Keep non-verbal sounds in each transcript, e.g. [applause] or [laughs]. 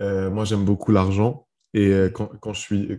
moi, j'aime beaucoup l'argent. Et quand, quand, je suis,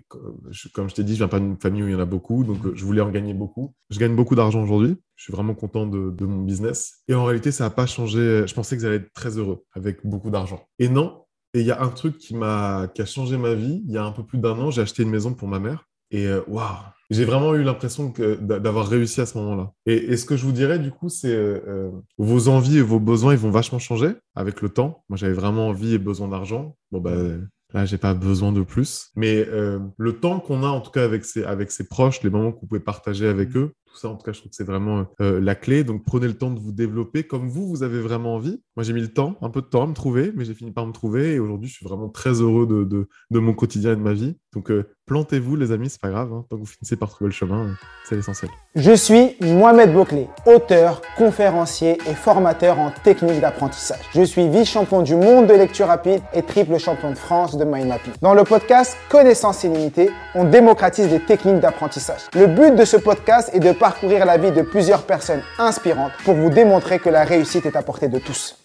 comme je t'ai dit, je viens pas d'une famille où il y en a beaucoup, donc je voulais en gagner beaucoup. Je gagne beaucoup d'argent aujourd'hui. Je suis vraiment content de, de, mon business. Et en réalité, ça n'a pas changé. Je pensais que j'allais être très heureux avec beaucoup d'argent. Et non. Et il y a un truc qui m'a, qui a changé ma vie. Il y a un peu plus d'un an, j'ai acheté une maison pour ma mère. Et waouh, j'ai vraiment eu l'impression d'avoir réussi à ce moment-là. Et, ce que je vous dirais, du coup, c'est euh, euh, vos envies et vos besoins, ils vont vachement changer avec le temps. Moi, j'avais vraiment envie et besoin d'argent. Bon, ben, là, j'ai pas besoin de plus. Mais euh, le temps qu'on a, en tout cas, avec ses, avec ses proches, les moments que vous pouvez partager avec eux, tout ça, en tout cas, je trouve que c'est vraiment la clé. Donc, prenez le temps de vous développer comme vous, vous avez vraiment envie. Moi, j'ai mis le temps, un peu de temps à me trouver, mais j'ai fini par me trouver. Et aujourd'hui, je suis vraiment très heureux de, de, de, mon quotidien et de ma vie. Donc, plantez-vous, les amis, c'est pas grave. Hein. Tant que vous finissez par trouver le chemin, c'est l'essentiel. Je suis Mohamed Bouclé, auteur, conférencier et formateur en technique d'apprentissage. Je suis vice-champion du monde de lecture rapide et triple champion de France de mind mapping. Dans le podcast Connaissance illimitée, on démocratise des techniques d'apprentissage. Le but de ce podcast est de parcourir la vie de plusieurs personnes inspirantes pour vous démontrer que la réussite est à portée de tous.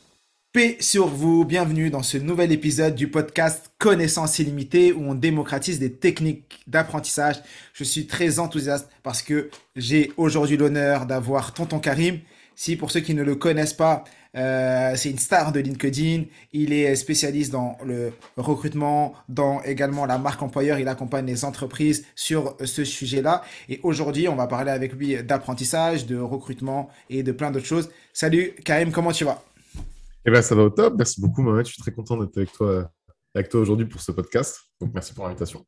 Paix sur vous, bienvenue dans ce nouvel épisode du podcast Connaissance illimitée où on démocratise des techniques d'apprentissage. Je suis très enthousiaste parce que j'ai aujourd'hui l'honneur d'avoir Tonton Karim. Si pour ceux qui ne le connaissent pas, euh, c'est une star de LinkedIn. Il est spécialiste dans le recrutement, dans également la marque employeur. Il accompagne les entreprises sur ce sujet-là. Et aujourd'hui, on va parler avec lui d'apprentissage, de recrutement et de plein d'autres choses. Salut Karim, comment tu vas? Eh bien, ça va au top. Merci beaucoup, Mohamed. Je suis très content d'être avec toi, avec toi aujourd'hui pour ce podcast. Donc, merci pour l'invitation.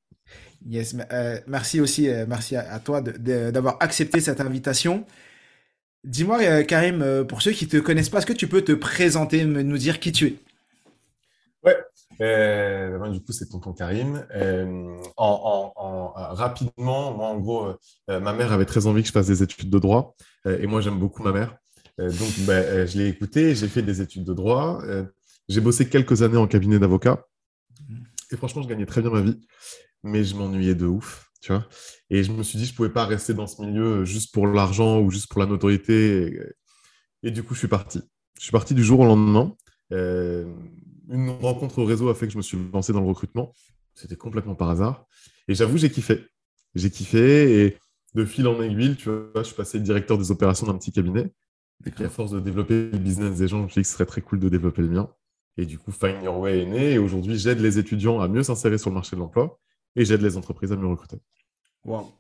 Yes, euh, merci aussi, euh, merci à, toi d'avoir accepté cette invitation. Dis-moi, euh, Karim, pour ceux qui ne te connaissent pas, est-ce que tu peux te présenter, nous dire qui tu es? Ouais, ben, du coup, c'est tonton Karim. En, rapidement, moi, en gros, ma mère avait très envie que je fasse des études de droit. et moi, j'aime beaucoup ma mère. Euh, donc, ben, euh, je l'ai écouté, j'ai fait des études de droit, euh, j'ai bossé quelques années en cabinet d'avocat. Et franchement, je gagnais très bien ma vie, mais je m'ennuyais de ouf, Et je me suis dit, je ne pouvais pas rester dans ce milieu juste pour l'argent ou juste pour la notoriété. Et, du coup, je suis parti. Je suis parti du jour au lendemain. une rencontre au réseau a fait que je me suis lancé dans le recrutement. C'était complètement par hasard. Et j'avoue, j'ai kiffé. J'ai kiffé et de fil en aiguille, tu vois, je suis passé directeur des opérations d'un petit cabinet. Et à force de développer le business des gens, je me suis dit que ce serait très cool de développer le mien. Et du coup, Find Your Way est né. Et aujourd'hui, j'aide les étudiants à mieux s'insérer sur le marché de l'emploi et j'aide les entreprises à mieux recruter. Wow.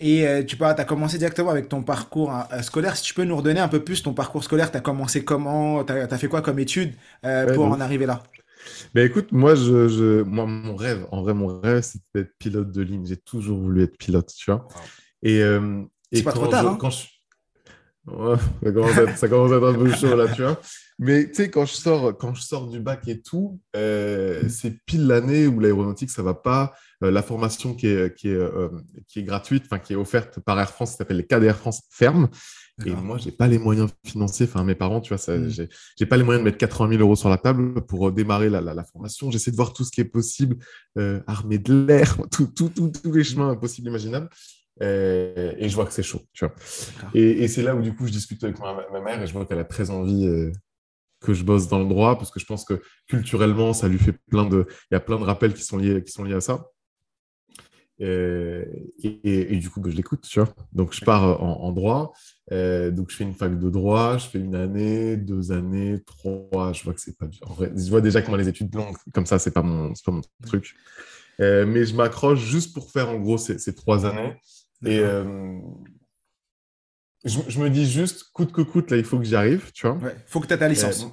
Et euh, tu as commencé directement avec ton parcours hein, euh, scolaire. Si tu peux nous redonner un peu plus ton parcours scolaire, tu as commencé comment Tu as, fait quoi comme études euh, pour en arriver là? Ben écoute, moi, je, moi, mon rêve, en vrai, mon rêve, c'était d'être pilote de ligne. J'ai toujours voulu être pilote, tu vois. Et, et pas trop tard. hein? quand je, ça, commence à être, un peu chaud là, tu vois. Mais tu sais, quand je sors, quand je sors du bac et tout, c'est pile l'année où l'aéronautique ça va pas. Euh, la formation qui est qui est euh, qui est gratuite, enfin qui est offerte par Air France, ça s'appelle les cadres Air France ferme. Et moi, j'ai pas les moyens financiers. Enfin, mes parents, tu vois, ça, mm. j'ai pas les moyens de mettre 80 000 euros sur la table pour démarrer la, la, formation. J'essaie de voir tout ce qui est possible, armée de l'air, [laughs] tous tout, tout, tous les chemins possibles imaginables. Euh, et je vois que c'est chaud, tu vois. Et, c'est là où, du coup, je discute avec ma, mère et je vois qu'elle a très envie euh, que je bosse dans le droit parce que je pense que culturellement, ça lui fait plein de. Il y a plein de rappels qui sont liés, qui sont liés à ça. Euh, et, du coup, bah, je l'écoute, tu vois. Donc, je pars en, droit. donc, je fais une fac de droit. Je fais une année, deux années, trois. Je vois que c'est pas En vrai, je vois déjà comment les études longues, comme ça, c'est pas mon, pas mon truc. mais je m'accroche juste pour faire, en gros, ces, ces trois années. Et euh, je, me dis juste, coûte que coûte, là, il faut que j'y arrive, tu vois. Ouais, faut que tu aies ta licence. Euh,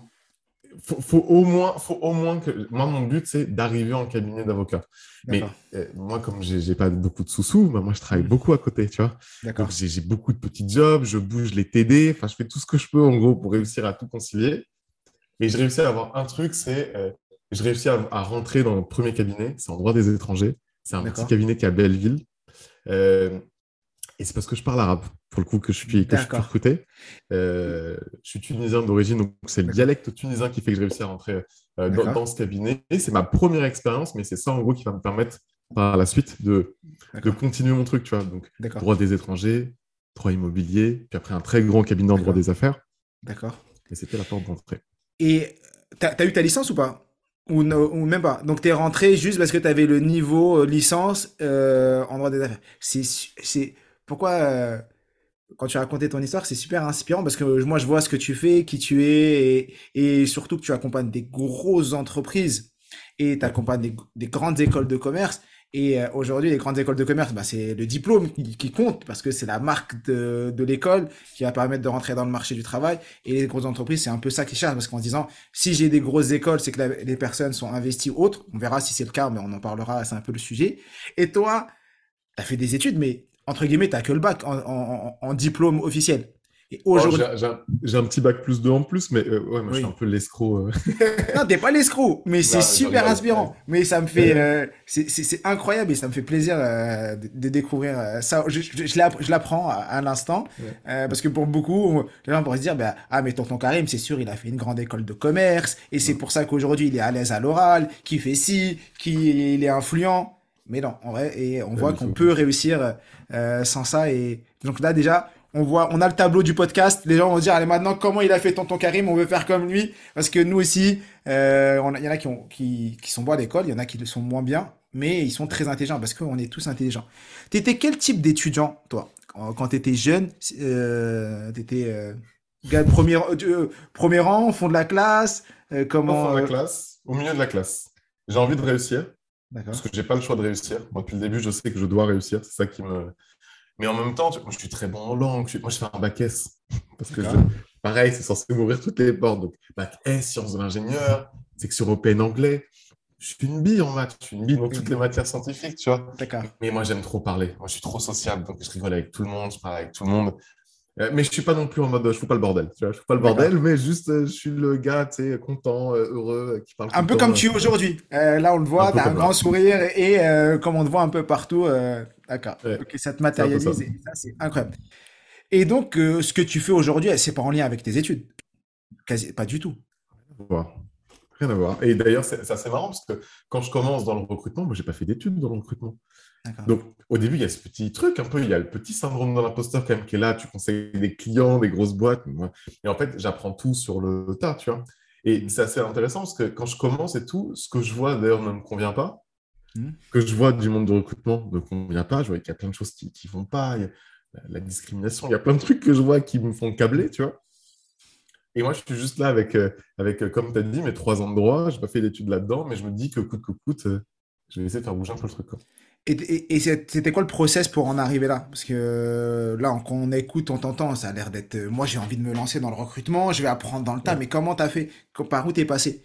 faut, faut, au moins, faut au moins que. Moi, mon but, c'est d'arriver en cabinet d'avocat. Mais euh, moi, comme j'ai pas beaucoup de sous-sous, bah, moi, je travaille mm. beaucoup à côté, tu vois. Donc, j'ai beaucoup de petits jobs, je bouge les TD, enfin, je fais tout ce que je peux, en gros, pour réussir à tout concilier. Mais je réussis à avoir un truc, c'est. je réussis à, à, rentrer dans le premier cabinet, c'est en droit des étrangers. C'est un petit cabinet qui est à Belleville. Euh, et c'est parce que je parle arabe, pour le coup, que je suis, que je suis recruté. Euh, je suis tunisien d'origine, donc c'est le dialecte tunisien qui fait que j'ai réussi à rentrer euh, dans, ce cabinet. C'est ma première expérience, mais c'est ça, en gros, qui va me permettre par la suite de, de continuer mon truc, tu vois. Donc, droit des étrangers, droit immobilier, puis après un très grand cabinet en droit des affaires. D'accord. Et c'était la porte d'entrée. Et tu as, eu ta licence ou pas? Ou, ou même pas? Donc, tu es rentré juste parce que tu avais le niveau licence en droit des affaires. C'est pourquoi quand tu racontais ton histoire, c'est super inspirant parce que moi, je vois ce que tu fais, qui tu es, et, surtout que tu accompagnes des grosses entreprises et tu accompagnes des, grandes écoles de commerce. Et euh, aujourd'hui, les grandes écoles de commerce, bah, c'est le diplôme qui, compte parce que c'est la marque de, de l'école qui va permettre de rentrer dans le marché du travail. Et les grosses entreprises, c'est un peu ça qui cherchent parce qu'en disant, si j'ai des grosses écoles, c'est que les personnes sont investies autres. On verra si c'est le cas, mais on en parlera, c'est un peu le sujet. Et toi, tu as fait des études, mais entre guillemets, t'as que le bac en, diplôme officiel. Et oh, aujourd'hui, j'ai un petit bac plus 2 en plus, mais euh, ouais, moi je suis un peu l'escroc. Euh. [laughs] non, t'es pas l'escroc, mais c'est super inspirant. Mais ça me fait, euh, c'est incroyable et ça me fait plaisir de, découvrir ça. Je, je, l'apprends à, l'instant parce que pour beaucoup, les gens pourraient se dire, bah, ah mais tonton Karim, c'est sûr, il a fait une grande école de commerce et c'est pour ça qu'aujourd'hui il est à l'aise à l'oral, qu'il fait ci, qu'il est influent. Mais non, en vrai, et on voit qu'on peut réussir euh, sans ça. Et donc là, déjà, on voit, on a le tableau du podcast. Les gens vont dire, allez, maintenant, comment il a fait Tonton Karim? On veut faire comme lui. Parce que nous aussi, euh, il y en a qui, ont, qui, qui sont bons à l'école, il y en a qui le sont moins bien, mais ils sont très intelligents parce qu'on est tous intelligents. T'étais quel type d'étudiant, toi Quand t'étais jeune, euh, t'étais euh, gars de premier, euh, premier rang, au fond de la classe comment, Au fond de la classe, au milieu de la classe. J'ai envie de réussir. Parce que j'ai pas le choix de réussir. Moi, depuis le début, je sais que je dois réussir. C'est ça qui me. Mais en même temps, moi, je suis très bon en langue. Moi, je fais un bac S. Parce que, pareil, c'est censé m'ouvrir toutes les portes. Donc, bac S, sciences de l'ingénieur, section européenne anglais. Je suis une bille en maths. Je suis une bille dans toutes les matières scientifiques, tu vois. Mais moi, j'aime trop parler. Moi, je suis trop sociable. Donc, je rigole avec tout le monde. Je parle avec tout le monde. Euh, mais je suis pas non plus en mode je fous pas le bordel. Tu vois, je fous pas le bordel, mais juste euh, je suis le gars, tu sais, content, euh, heureux, qui parle. Un peu comme tu es aujourd'hui. là, on le voit, tu as un grand sourire et comme on te voit un peu partout. D'accord. Ça te matérialise et ça, c'est incroyable. Et donc, ce que tu fais aujourd'hui, c'est pas en lien avec tes études? Quasi, pas du tout. Rien à voir. Et d'ailleurs, c'est assez marrant parce que quand je commence dans le recrutement, moi, j'ai pas fait d'études dans le recrutement. Donc, au début, il y a ce petit truc un peu, il y a le petit syndrome de l'imposteur quand même qui est là. Tu conseilles des clients, des grosses boîtes. Et en fait, j'apprends tout sur le tas, tu vois. Et c'est assez intéressant parce que quand je commence et tout, ce que je vois d'ailleurs ne me convient pas. Hmm. Que je vois du monde de recrutement ne me convient pas. Je vois qu'il y a plein de choses qui ne vont pas. Il y a la, discrimination, il y a plein de trucs que je vois qui me font câbler, tu vois. Et moi, je suis juste là avec, euh, avec euh, comme tu as dit, mes trois ans de droit. Je n'ai pas fait d'études là-dedans, mais je me dis que coûte que coûte, euh, je vais essayer de faire bouger un peu le truc. Et, c'était quoi le process pour en arriver là? Parce que là, quand on écoute, on t'entend, ça a l'air d'être. Moi, j'ai envie de me lancer dans le recrutement, je vais apprendre dans le tas, mais comment t'as fait? Par où t'es passé?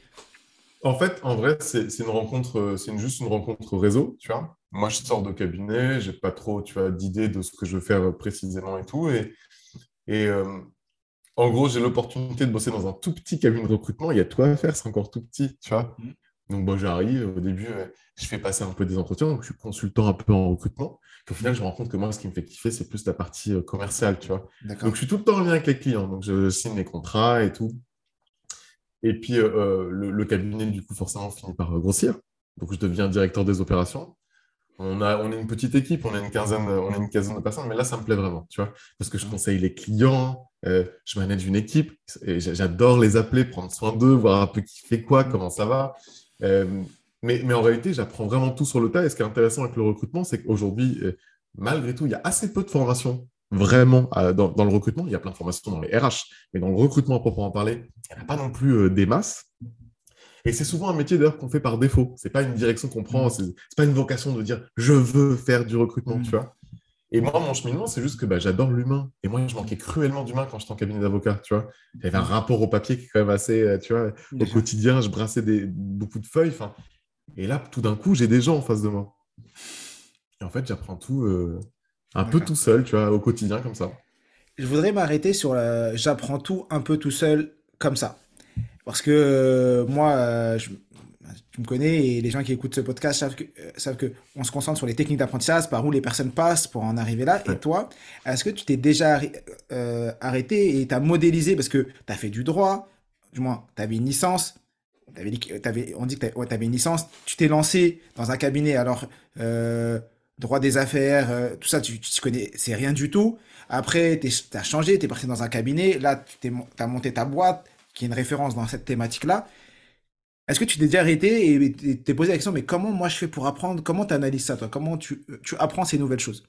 En fait, en vrai, c'est une rencontre, c'est juste une rencontre réseau, tu vois. Moi, je sors de cabinet, j'ai pas trop, tu vois, d'idée de ce que je veux faire précisément et tout. Et, et euh, en gros, j'ai l'opportunité de bosser dans un tout petit cabinet de recrutement. Il y a tout à faire, c'est encore tout petit, tu vois. Mmh. Donc, bon, j'arrive, au début, euh, je fais passer un peu des entretiens, donc je suis consultant un peu en recrutement. Puis au final, je me rends compte que moi, ce qui me fait kiffer, c'est plus la partie euh, commerciale, tu vois. Donc, je suis tout le temps en lien avec les clients, donc je signe les contrats et tout. Et puis, euh, le, cabinet, du coup, forcément, finit par grossir. Donc, je deviens directeur des opérations. On, a, on est une petite équipe, on a une quinzaine, on une quinzaine de personnes, mais là, ça me plaît vraiment, tu vois, parce que je conseille les clients, je manage une équipe, et j'adore les appeler, prendre soin d'eux, voir un peu qui fait quoi, comment ça va. Euh, mais, mais, en réalité, j'apprends vraiment tout sur le tas. Et ce qui est intéressant avec le recrutement, c'est qu'aujourd'hui, euh, malgré tout, il y a assez peu de formations vraiment euh, dans, le recrutement. Il y a plein de formations dans les RH, mais dans le recrutement à proprement parler, il n'y en a pas non plus des masses. Et c'est souvent un métier d'ailleurs qu'on fait par défaut. C'est pas une direction qu'on prend, c'est pas une vocation de dire je veux faire du recrutement, tu vois. Et moi, mon cheminement, c'est juste que bah, j'adore l'humain. Et moi, je manquais cruellement d'humain quand j'étais en cabinet d'avocat, tu vois. J'avais un rapport au papier qui est quand même assez, euh, tu vois, au quotidien, je brassais des, beaucoup de feuilles. Et là, tout d'un coup, j'ai des gens en face de moi. Et en fait, j'apprends tout euh, un peu tout seul, tu vois, au quotidien, comme ça. Je voudrais m'arrêter sur j'apprends tout un peu tout seul, comme ça. Parce que euh, moi, je, tu me connais et les gens qui écoutent ce podcast savent que, euh, savent que on se concentre sur les techniques d'apprentissage, par où les personnes passent pour en arriver là. Et toi, est-ce que tu t'es déjà euh, arrêté et tu as modélisé parce que tu as fait du droit, du moins, tu avais une licence, avais, on dit que tu avais une licence, tu t'es lancé dans un cabinet, alors euh, droit des affaires, tout ça, tu, tu connais, c'est rien du tout. Après, tu as changé, tu es parti dans un cabinet, là, tu as monté ta boîte, qui est une référence dans cette thématique-là Est-ce que tu t'es déjà arrêté et t'es posé la question, mais comment moi je fais pour apprendre? Comment tu analyses ça, toi? Comment tu, tu apprends ces nouvelles choses?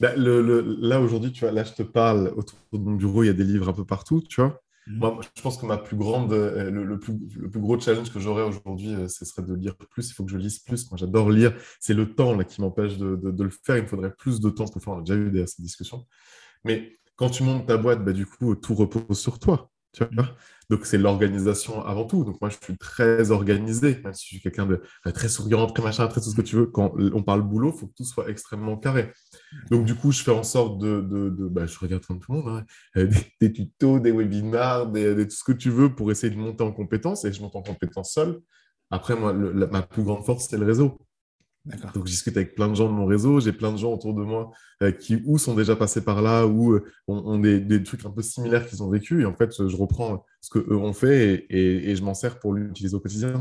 Bah, le, le, là, aujourd'hui, tu vois, là, je te parle, autour de mon bureau, il y a des livres un peu partout, tu vois. Mm. Moi, je pense que ma plus grande, euh, le, plus, le plus gros challenge que j'aurais aujourd'hui, euh, ce serait de lire plus. Il faut que je lise plus. Moi, j'adore lire. C'est le temps là, qui m'empêche de, de, de, le faire. Il me faudrait plus de temps pour le faire. On a déjà eu des, ces discussions. Mais quand tu montes ta boîte, bah, du coup, tout repose sur toi. Tu vois? Donc, c'est l'organisation avant tout. Donc, moi, je suis très organisé, même si je suis quelqu'un de très souriant, très machin, très tout ce que tu veux. Quand on parle boulot, il faut que tout soit extrêmement carré. Donc, du coup, je fais en sorte de. de, bah, je regarde tout le monde, hein. euh, des, tutos, des webinars, tout ce que tu veux pour essayer de monter en compétence. Et je monte en compétence seul. Après, moi, ma plus grande force, c'est le réseau. Donc, je discute avec plein de gens de mon réseau. J'ai plein de gens autour de moi euh, qui ou sont déjà passés par là ou euh, ont, des, trucs un peu similaires qu'ils ont vécu. Et en fait, je reprends ce qu'eux ont fait et, je m'en sers pour l'utiliser au quotidien.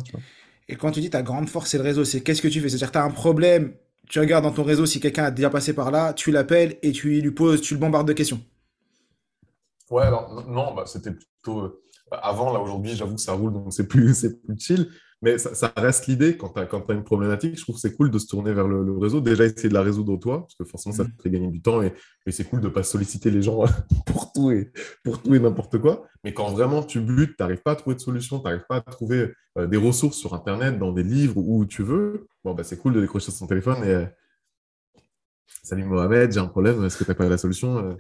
Et quand tu dis ta grande force, c'est le réseau, c'est qu'est-ce que tu fais? C'est-à-dire que tu as un problème, tu regardes dans ton réseau si quelqu'un a déjà passé par là, tu l'appelles et tu lui poses, tu le bombardes de questions. Ouais, alors non, bah, c'était plutôt. Euh, avant, là, aujourd'hui, j'avoue que ça roule, donc c'est plus, [laughs] plus chill. Mais ça, reste l'idée, quand tu as, une problématique, je trouve que c'est cool de se tourner vers le, réseau. Déjà, essayer de la résoudre toi, parce que forcément, ça te mm. fait gagner du temps et, c'est cool de ne pas solliciter les gens [laughs] pour tout et, pour tout et n'importe quoi. Mais quand vraiment tu butes, tu n'arrives pas à trouver de solution, tu n'arrives pas à trouver euh, des ressources sur Internet, dans des livres, où tu veux, bon, bah, c'est cool de décrocher son téléphone et. Euh, Salut Mohamed, j'ai un problème, est-ce que tu n'as pas la solution euh?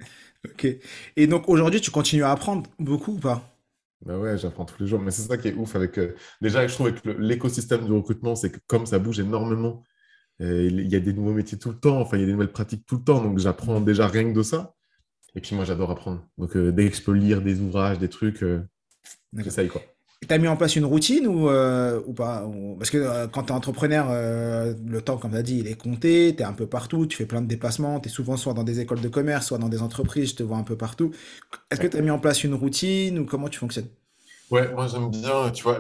Ok. Et donc aujourd'hui, tu continues à apprendre beaucoup ou pas? Bah ouais, j'apprends tous les jours. Mais c'est ça qui est ouf avec. Euh, déjà, je trouve que l'écosystème du recrutement, c'est que comme ça bouge énormément, euh, il y a des nouveaux métiers tout le temps, enfin, il y a des nouvelles pratiques tout le temps. Donc, j'apprends déjà rien que de ça. Et puis, moi, j'adore apprendre. Donc, euh, dès que je peux lire des ouvrages, des trucs, j'essaye quoi. Tu as mis en place une routine ou, ou pas Parce que quand tu es entrepreneur, le temps, comme tu as dit, il est compté, tu es un peu partout, tu fais plein de déplacements, tu es souvent soit dans des écoles de commerce, soit dans des entreprises, je te vois un peu partout. Est-ce que tu as mis en place une routine ou comment tu fonctionnes? Ouais, moi j'aime bien, tu vois,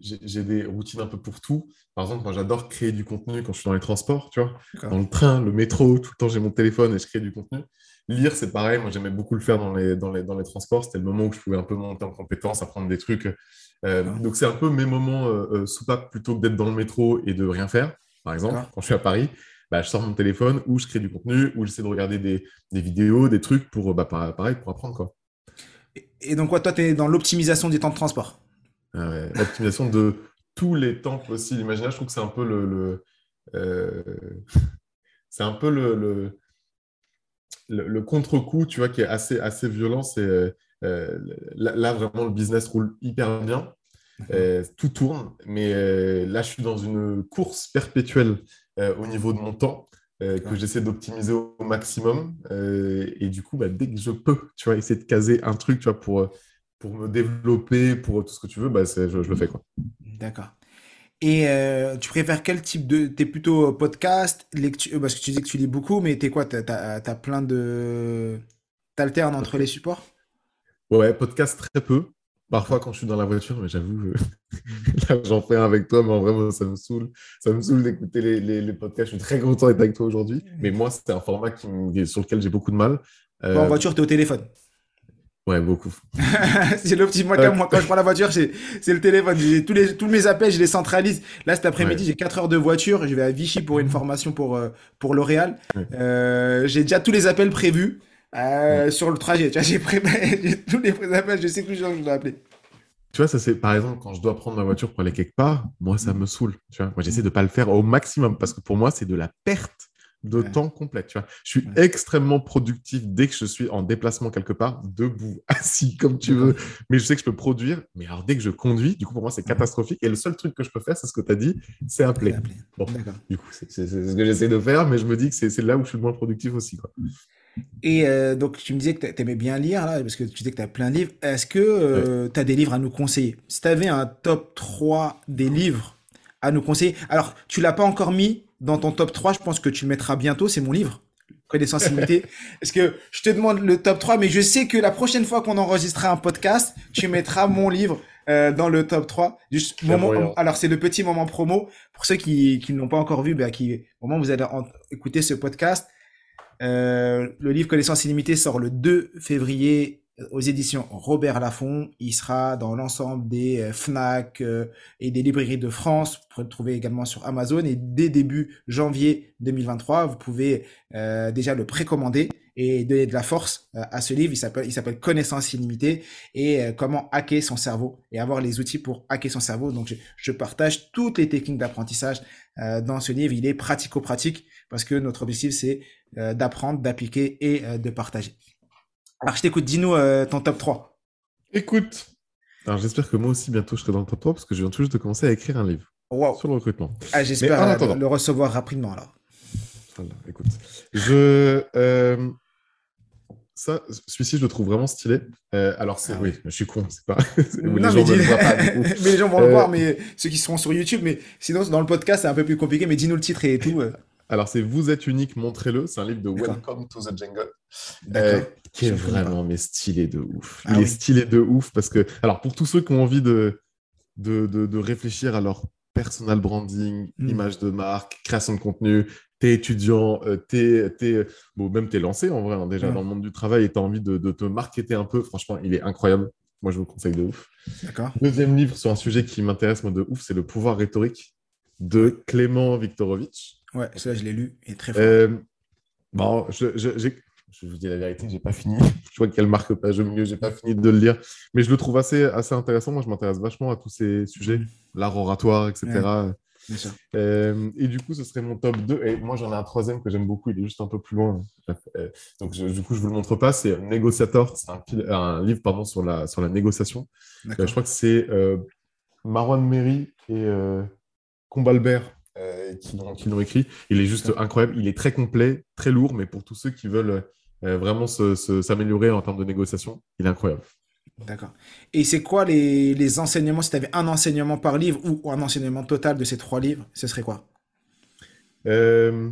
j'ai des routines un peu pour tout. Par exemple, moi j'adore créer du contenu quand je suis dans les transports, tu vois. Dans le train, le métro, tout le temps j'ai mon téléphone et je crée du contenu. Lire, c'est pareil, moi j'aimais beaucoup le faire dans les, dans les, dans les transports. C'était le moment où je pouvais un peu monter en compétence, apprendre des trucs. Euh, donc c'est un peu mes moments euh, euh, soupape plutôt que d'être dans le métro et de rien faire. Par exemple, quand je suis à Paris, bah, je sors mon téléphone ou je crée du contenu ou j'essaie de regarder des, des, vidéos, des trucs pour, bah, pareil, pour apprendre. Quoi. Et donc, quoi, toi, tu es dans l'optimisation des temps de transport ah L'optimisation de tous les temps possibles. Imaginez, je trouve que c'est un peu le. Euh, [laughs] c'est un peu le, le, contre-coup, tu vois, qui est assez, assez violent. C'est euh, là, vraiment, le business roule hyper bien. Euh, tout tourne, mais là, je suis dans une course perpétuelle au niveau de mon temps. Euh, que j'essaie d'optimiser au maximum. Euh, et du coup, bah, dès que je peux, tu vois, essayer de caser un truc, tu vois, pour, euh, pour me développer, pour tout ce que tu veux, bah, je, le fais, quoi. D'accord. Et tu préfères quel type de... T'es plutôt podcast, lecture, parce que tu dis que tu lis beaucoup, mais t'es quoi T'as as, plein de... T'alternes entre les supports? Ouais, podcast très peu. Parfois, quand je suis dans la voiture, mais j'avoue, euh, [laughs] là, j'en fais un avec toi, mais en vrai, ça me saoule. Ça me saoule d'écouter les, les, podcasts. Je suis très content d'être avec toi aujourd'hui. Mais moi, c'est un format qui, sur lequel j'ai beaucoup de mal. en euh, voiture, tu es au téléphone Ouais, beaucoup. [laughs] c'est le petit moi, moi, quand je prends la voiture, c'est le téléphone. Tous, les, tous mes appels, je les centralise. Là, cet après-midi, j'ai 4 heures de voiture. Je vais à Vichy pour une [laughs] formation pour, euh, pour L'Oréal. j'ai déjà tous les appels prévus. Euh, sur le trajet. J'ai préparé [laughs] tous les appels, je sais que je dois appeler. Tu vois, ça c'est par exemple quand je dois prendre ma voiture pour aller quelque part, moi ça me saoule. Tu vois, moi j'essaie de pas le faire au maximum parce que pour moi c'est de la perte de temps complète. Tu vois, je suis extrêmement productif dès que je suis en déplacement quelque part, debout, [laughs] assis comme tu veux. Mais je sais que je peux produire. Mais alors dès que je conduis, du coup pour moi c'est catastrophique. Et le seul truc que je peux faire, c'est ce que tu as dit, c'est appeler. Bon, du coup c'est ce que j'essaie de faire, mais je me dis que c'est là où je suis le moins productif aussi. Quoi. Et euh, donc, tu me disais que tu aimais bien lire, là, parce que tu disais que tu as plein de livres. Est-ce que euh, tu as des livres à nous conseiller? Si tu avais un top 3 des livres à nous conseiller, alors tu l'as pas encore mis dans ton top 3, je pense que tu le mettras bientôt, c'est mon livre. Connaissance. [laughs] Est-ce que je te demande le top 3, mais je sais que la prochaine fois qu'on enregistrera un podcast, tu mettras mon [laughs] livre euh, dans le top 3. Juste moment, alors, c'est le petit moment promo. Pour ceux qui, qui ne l'ont pas encore vu, bah, qui, au moment où vous allez écouter ce podcast, euh, le livre Connaissance illimitée sort le 2 février aux éditions Robert Laffont. Il sera dans l'ensemble des euh, FNAC euh, et des librairies de France. Vous pouvez le trouver également sur Amazon. Et dès début janvier 2023, vous pouvez euh, déjà le précommander et donner de la force à ce livre. Il s'appelle, Connaissance illimitée et comment hacker son cerveau et avoir les outils pour hacker son cerveau. Donc, je, je partage toutes les techniques d'apprentissage dans ce livre. Il est pratico-pratique parce que notre objectif, c'est d'apprendre, d'appliquer et de partager. Alors, je t'écoute, dis-nous euh, ton top 3. Écoute, alors j'espère que moi aussi bientôt je serai dans le top 3 parce que je viens tout juste de commencer à écrire un livre sur le recrutement. Ah, j'espère euh, le recevoir rapidement alors. Voilà, écoute. Je. Euh, ça, celui-ci, je le trouve vraiment stylé. alors, c'est. Ah oui, je suis con, c'est pas. [laughs] non, les gens mais, pas, [laughs] mais les gens vont le voir, mais ceux qui seront sur YouTube, mais sinon, dans le podcast, c'est un peu plus compliqué, mais dis-nous le titre et tout. Alors, c'est Vous êtes unique, montrez-le. C'est un livre de Welcome to the Jungle. Euh, qui est vraiment mais stylé de ouf. Ah il est stylé de ouf parce que, alors, pour tous ceux qui ont envie de, de, de, réfléchir à leur personal branding, hmm. image de marque, création de contenu, t'es étudiant, euh, t'es, es, bon, même t'es lancé en vrai, hein, déjà dans le monde du travail et t'as envie de, de, te marketer un peu, franchement, il est incroyable. Moi, je vous le conseille de ouf. D'accord. Deuxième livre sur un sujet qui m'intéresse, moi, de ouf, c'est Le pouvoir rhétorique de Clément Viktorovitch. Ouais, ça, je l'ai lu. Il est très fort. Euh, bon, je, je, je, vous dis la vérité, j'ai pas fini. [laughs] je vois qu'elle marque page au milieu, j'ai pas fini de le lire. Mais je le trouve assez, assez intéressant. Moi, je m'intéresse vachement à tous ces sujets, l'art oratoire, etc. Euh, et du coup, ce serait mon top 2. Et moi, j'en ai un troisième que j'aime beaucoup. Il est juste un peu plus loin. Euh, donc, du coup, je ne vous le montre pas. C'est Négociator. C'est un, un, livre pardon, sur, la, sur la négociation. je crois que c'est Marwan Mery et Combalbert euh, qui l'ont écrit. Il est juste incroyable. Il est très complet, très lourd, mais pour tous ceux qui veulent euh, vraiment s'améliorer en termes de négociation, il est incroyable. D'accord. Et c'est quoi les, les, enseignements Si tu avais un enseignement par livre ou un enseignement total de ces trois livres, ce serait quoi? Euh,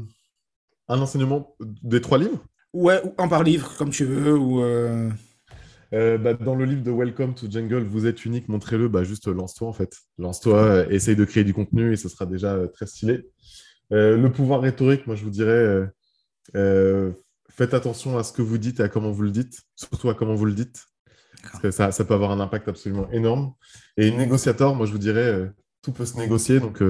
Un enseignement des trois livres? Ouais, ou un par livre, comme tu veux. Ou euh, bah, dans le livre de Welcome to Jungle, vous êtes unique, montrez-le, bah, juste lance-toi en fait. Lance-toi, euh, essaye de créer du contenu et ce sera déjà euh, très stylé. le pouvoir rhétorique, moi je vous dirais, faites attention à ce que vous dites et à comment vous le dites, surtout à comment vous le dites. Parce que ça, ça peut avoir un impact absolument énorme. Et négociateur, moi je vous dirais, tout peut se négocier, donc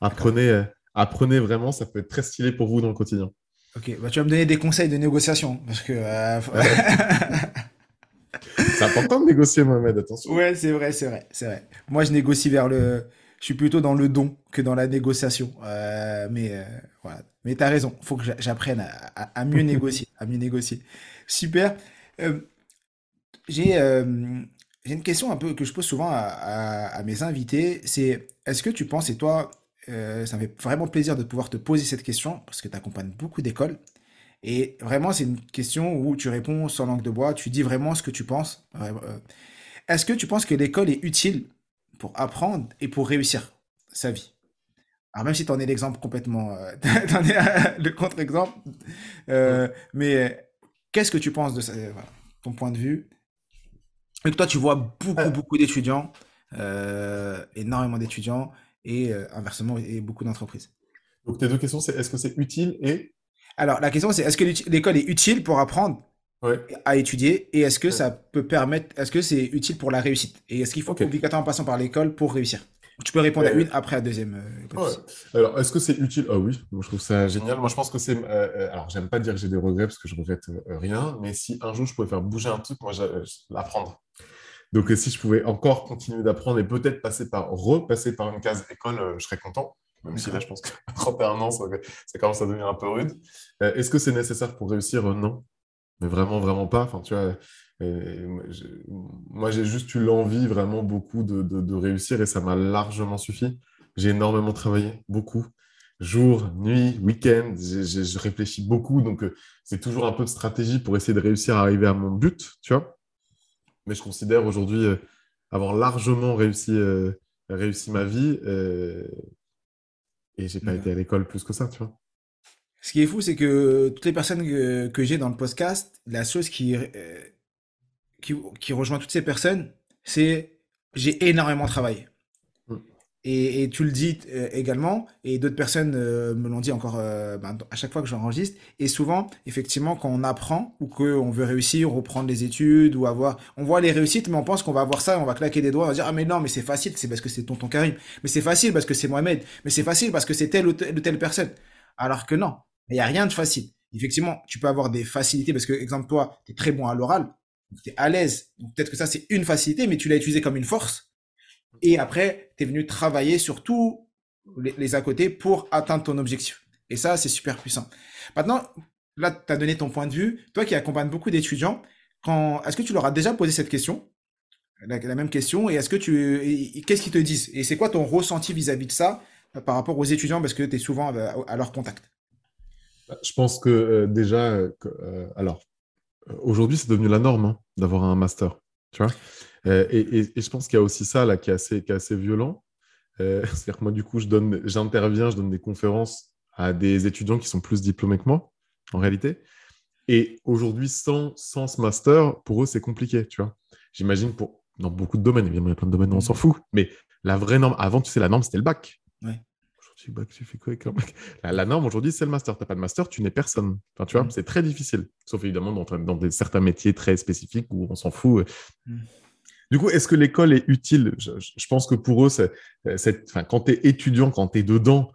apprenez, apprenez vraiment, ça peut être très stylé pour vous dans le quotidien. Ok, bah, tu vas me donner des conseils de négociation, parce que... [laughs] C'est important de négocier, Mohamed, attention. Ouais, c'est vrai, c'est vrai, c'est vrai. Moi, je négocie vers le. Je suis plutôt dans le don que dans la négociation. Euh, mais euh, voilà. Mais t'as raison. Faut que j'apprenne à, mieux [laughs] négocier, à mieux négocier. Super. Euh, j'ai j'ai une question un peu que je pose souvent à, à mes invités. C'est est-ce que tu penses et toi, ça me fait vraiment plaisir de pouvoir te poser cette question parce que tu accompagnes beaucoup d'écoles. Et vraiment, c'est une question où tu réponds sans langue de bois, tu dis vraiment ce que tu penses. Euh, est-ce que tu penses que l'école est utile pour apprendre et pour réussir sa vie? Alors même si tu en es l'exemple complètement, euh, [laughs] tu en es le contre-exemple, euh, mais qu'est-ce que tu penses de ça, ton point de vue. Et que toi, tu vois beaucoup, beaucoup d'étudiants, énormément d'étudiants, et inversement, et beaucoup d'entreprises. Donc tes deux questions, c'est est-ce que c'est utile et alors, la question, c'est est-ce que l'école est utile pour apprendre à étudier et est-ce que ça peut permettre, est-ce que c'est utile pour la réussite? Et est-ce qu'il faut obligatoirement passer par l'école pour réussir? Tu peux répondre à une, après à la deuxième. Euh, alors, est-ce que c'est utile? Ah oui, moi, je trouve ça génial. Moi, je pense que c'est. Euh, euh, alors, j'aime pas dire que j'ai des regrets parce que je regrette rien, mais si un jour je pouvais faire bouger un truc, moi, l'apprendre. Donc, si je pouvais encore continuer d'apprendre et peut-être passer par, repasser par une case école, je serais content. Même si là, je pense que [laughs] 31 ans, ça, commence à devenir un peu rude. Euh, est-ce que c'est nécessaire pour réussir? Euh, Non. Mais vraiment, vraiment pas. Enfin, tu vois, euh, moi, j'ai juste eu l'envie vraiment beaucoup de, réussir et ça m'a largement suffi. J'ai énormément travaillé, beaucoup. Jour, nuit, week-end, je réfléchis beaucoup. Donc, c'est toujours un peu de stratégie pour essayer de réussir à arriver à mon but, tu vois. Mais je considère aujourd'hui avoir largement réussi, réussi ma vie et j'ai pas été à l'école plus que ça, tu vois. Ce qui est fou, c'est que toutes les personnes que, j'ai dans le podcast, la chose qui, euh, qui, rejoint toutes ces personnes, c'est j'ai énormément travaillé. Mm. Et, tu le dis euh, également, et d'autres personnes euh, me l'ont dit encore euh, ben, à chaque fois que j'enregistre. Et souvent, effectivement, quand on apprend ou qu'on veut réussir, reprendre les études ou avoir, on voit les réussites, mais on pense qu'on va avoir ça, on va claquer des doigts, on va dire ah mais non, mais c'est facile, c'est parce que c'est tonton Karim, mais c'est facile parce que c'est Mohamed, mais c'est facile parce que c'est telle ou telle, personne. Alors que non, il n'y a rien de facile. Effectivement, tu peux avoir des facilités parce que, exemple, toi, tu es très bon à l'oral, tu es à l'aise. Peut-être que ça, c'est une facilité, mais tu l'as utilisé comme une force. Et après, tu es venu travailler sur tous les, à côté pour atteindre ton objectif. Et ça, c'est super puissant. Maintenant, là, tu as donné ton point de vue. Toi qui accompagnes beaucoup d'étudiants, quand... est-ce que tu leur as déjà posé cette question? La, même question. Et est-ce que tu. Qu'est-ce qu'ils te disent? Et c'est quoi ton ressenti vis-à-vis de ça euh, par rapport aux étudiants parce que tu es souvent à, leur contact? Bah, Je pense que euh, déjà. Euh, alors, aujourd'hui, c'est devenu la norme hein, d'avoir un master. Tu vois? Euh, et, je pense qu'il y a aussi ça là qui est assez, qui est assez violent. Euh, [laughs] c'est-à-dire que moi, du coup, je donne, j'interviens, je donne des conférences à des étudiants qui sont plus diplômés que moi, en réalité. Et aujourd'hui, sans, sans ce master, pour eux, c'est compliqué, tu vois. J'imagine pour dans beaucoup de domaines, évidemment, il y a plein de domaines où on s'en mmh. fout, mais la vraie norme, avant, tu sais, la norme, c'était le bac. Ouais. Aujourd'hui, bac, tu fais quoi avec un bac? La, norme, aujourd'hui, c'est le master. Tu n'as pas de master, tu n'es personne. Enfin, tu vois, mmh. c'est très difficile. Sauf évidemment dans, dans des, certains métiers très spécifiques où on s'en fout. Mmh. Du coup, est-ce que l'école est utile? Je, pense que pour eux, c'est, enfin, quand tu es étudiant, quand tu es dedans,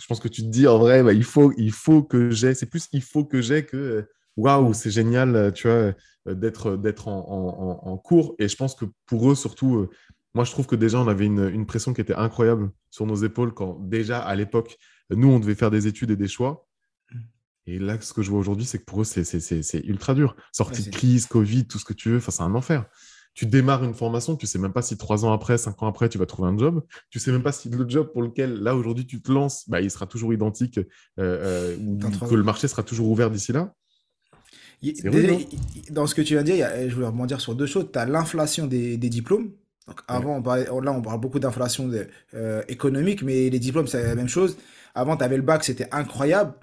je pense que tu te dis en vrai, bah, il, faut, il faut que j'ai. C'est plus il faut que j'ai que waouh, c'est génial, tu vois, d'être, d'être en, cours. Et je pense que pour eux, surtout, moi, je trouve que déjà, on avait une, une, pression qui était incroyable sur nos épaules quand déjà à l'époque, nous, on devait faire des études et des choix. Mmh. Et là, ce que je vois aujourd'hui, c'est que pour eux, c'est, c'est, ultra dur. Sortie de crise, Covid, tout ce que tu veux, c'est un enfer tu démarres une formation, tu sais même pas si trois ans après, cinq ans après, tu vas trouver un job. Tu sais même pas si le job pour lequel, là, aujourd'hui, tu te lances, bah, il sera toujours identique euh, euh, ou que le marché sera toujours ouvert d'ici là. dans ce que tu viens de dire, je voulais rebondir sur deux choses. Tu as l'inflation des, diplômes. Donc avant, là, on parle beaucoup d'inflation euh, économique, mais les diplômes, c'est la même chose. Avant, tu avais le bac, c'était incroyable.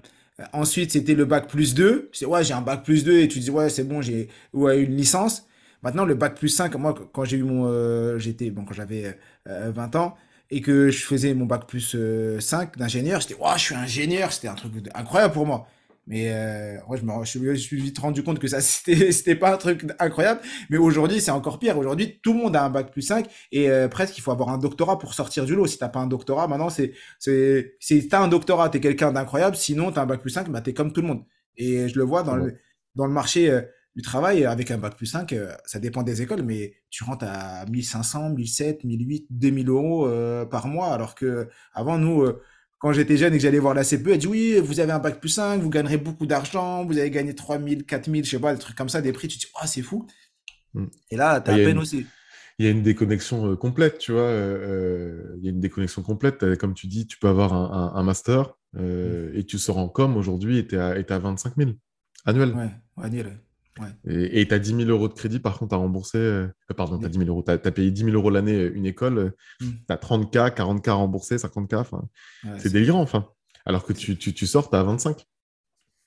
Ensuite, c'était le bac plus 2. C'est ouais, j'ai un bac plus 2 et tu dis ouais, c'est bon, j'ai ouais, une licence. Maintenant, le bac plus 5, moi, quand j'ai eu mon. Euh, j'étais. Bon, quand j'avais 20 euh, ans et que je faisais mon bac plus 5 euh, d'ingénieur, j'étais. Waouh, je suis ingénieur C'était un truc incroyable pour moi. Mais ouais, je, me, je, suis vite rendu compte que ça, [laughs] c'était pas un truc incroyable. Mais aujourd'hui, c'est encore pire. Aujourd'hui, tout le monde a un bac plus 5 et presque, il faut avoir un doctorat pour sortir du lot. Si t'as pas un doctorat, maintenant, c'est. Si t'as un doctorat, t'es quelqu'un d'incroyable. Sinon, t'as un bac plus 5, bah, t'es comme tout le monde. Et je le vois dans, le, dans le marché du travail avec un bac plus 5, euh, ça dépend des écoles, mais tu rentres à 1500, 1700, 1800, 2000 euros euh, par mois, alors que avant nous, euh, quand j'étais jeune et que j'allais voir la CPE, elle dit oui, vous avez un bac plus 5, vous gagnerez beaucoup d'argent, vous allez gagner 3000, 4000, je sais pas, des trucs comme ça, des prix, tu te dis, oh, c'est fou. Mm. Et là, tu as à peine aussi. Il y a une déconnexion complète, tu vois. il y a une déconnexion complète. Comme tu dis, tu peux avoir un, master mm. et tu sors en com aujourd'hui et tu es, à 25 000 annuel. Ouais, annuel. Et tu as 10 000 euros de crédit, par contre, à rembourser. Euh, pardon, tu as 10 000 euros. Tu as, payé 10 000 euros l'année euh, une école. Tu as 30K, 40K à rembourser, 50K. c'est délirant, enfin. Alors que tu, tu, tu sors, tu as 25.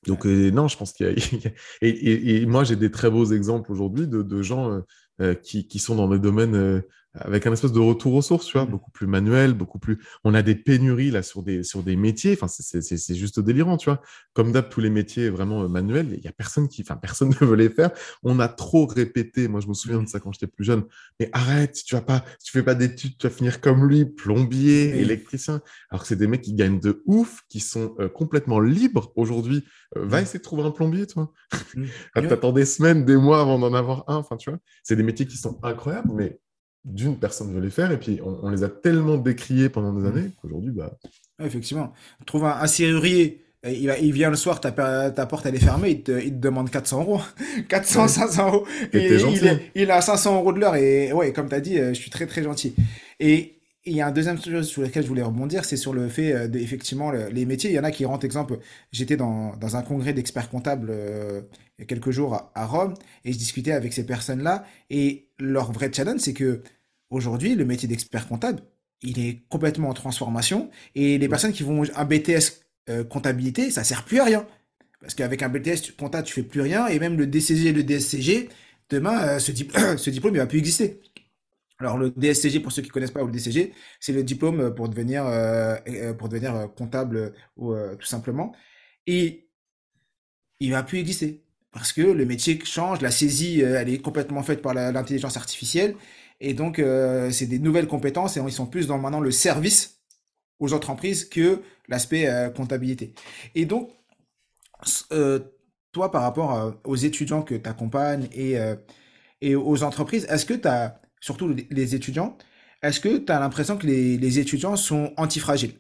Donc, euh, non, je pense qu'il y a. [laughs] et, et, moi, j'ai des très beaux exemples aujourd'hui de, de, gens qui, qui, sont dans des domaines avec un espèce de retour aux sources, tu vois, mmh. beaucoup plus manuel, beaucoup plus. On a des pénuries là sur des sur des métiers. Enfin, c'est juste délirant, tu vois. Comme d'hab, tous les métiers vraiment euh, manuels, il y a personne qui, enfin, [laughs] personne ne veut les faire. On a trop répété. Moi, je me souviens de ça quand j'étais plus jeune. Mais arrête, tu vas pas, tu fais pas d'études, tu vas finir comme lui, plombier, électricien. Alors que c'est des mecs qui gagnent de ouf, qui sont euh, complètement libres aujourd'hui. Euh, va mmh. essayer de trouver un plombier, toi. [laughs] T'attends des semaines, des mois avant d'en avoir un. Enfin, tu vois, c'est des métiers qui sont incroyables, mais d'une personne veut les faire, et puis on, les a tellement décriés pendant des années qu'aujourd'hui, bah. effectivement. On trouve un, serrurier, il, il, vient le soir, ta, ta porte elle est fermée, il te, il te demande 400 euros. [laughs] 400, 500 euros. Et, il, il, a 500 euros de l'heure, et ouais, comme tu as dit, euh, je suis très très gentil. Et il y a un deuxième chose sur lequel je voulais rebondir, c'est sur le fait euh, d'effectivement les métiers. Il y en a qui rentrent, exemple, j'étais dans, dans un congrès d'experts comptables euh, il y a quelques jours à, Rome et je discutais avec ces personnes-là et leur vrai challenge, c'est que Aujourd'hui, le métier d'expert comptable, il est complètement en transformation et les personnes qui vont un BTS euh, comptabilité, ça sert plus à rien. Parce qu'avec un BTS comptable, tu fais plus rien et même le DCG et le DSCG, demain, euh, ce, diplôme, [coughs] ce diplôme, il va plus exister. Alors le DSCG, pour ceux qui ne connaissent pas, ou le DCG, c'est le diplôme pour devenir, euh, pour devenir comptable ou tout simplement. Et il va plus exister parce que le métier change, la saisie, elle est complètement faite par l'intelligence artificielle. Et donc, c'est des nouvelles compétences et ils sont plus dans maintenant le service aux entreprises que l'aspect comptabilité. Et donc, toi, par rapport aux étudiants que tu accompagnes et, et aux entreprises, est-ce que tu as surtout les étudiants, est-ce que tu as l'impression que les, étudiants sont antifragiles?